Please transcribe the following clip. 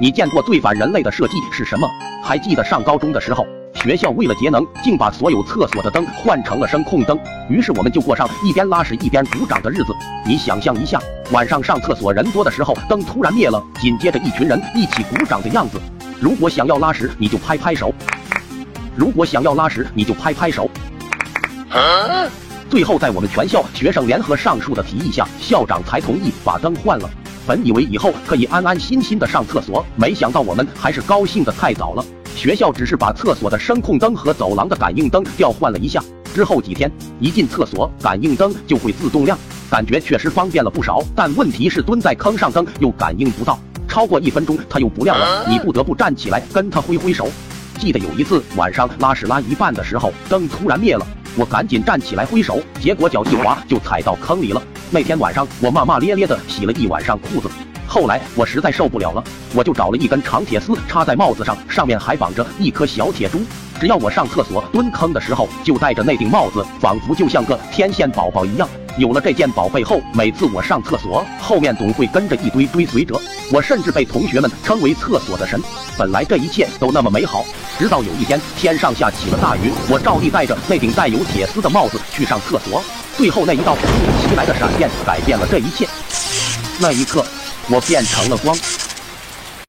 你见过最反人类的设计是什么？还记得上高中的时候，学校为了节能，竟把所有厕所的灯换成了声控灯，于是我们就过上一边拉屎一边鼓掌的日子。你想象一下，晚上上厕所人多的时候，灯突然灭了，紧接着一群人一起鼓掌的样子。如果想要拉屎，你就拍拍手；如果想要拉屎，你就拍拍手。最后，在我们全校学生联合上述的提议下，校长才同意把灯换了。本以为以后可以安安心心的上厕所，没想到我们还是高兴的太早了。学校只是把厕所的声控灯和走廊的感应灯调换了一下，之后几天一进厕所，感应灯就会自动亮，感觉确实方便了不少。但问题是蹲在坑上灯又感应不到，超过一分钟它又不亮了，你不得不站起来跟它挥挥手。记得有一次晚上拉屎拉一半的时候，灯突然灭了，我赶紧站起来挥手，结果脚一滑就踩到坑里了。那天晚上，我骂骂咧咧的洗了一晚上裤子。后来我实在受不了了，我就找了一根长铁丝插在帽子上，上面还绑着一颗小铁珠。只要我上厕所蹲坑的时候，就戴着那顶帽子，仿佛就像个天线宝宝一样。有了这件宝贝后，每次我上厕所，后面总会跟着一堆追随者。我甚至被同学们称为厕所的神。本来这一切都那么美好，直到有一天天上下起了大雨，我照例戴着那顶带有铁丝的帽子去上厕所。最后那一道突如其来的闪电改变了这一切，那一刻我变成了光。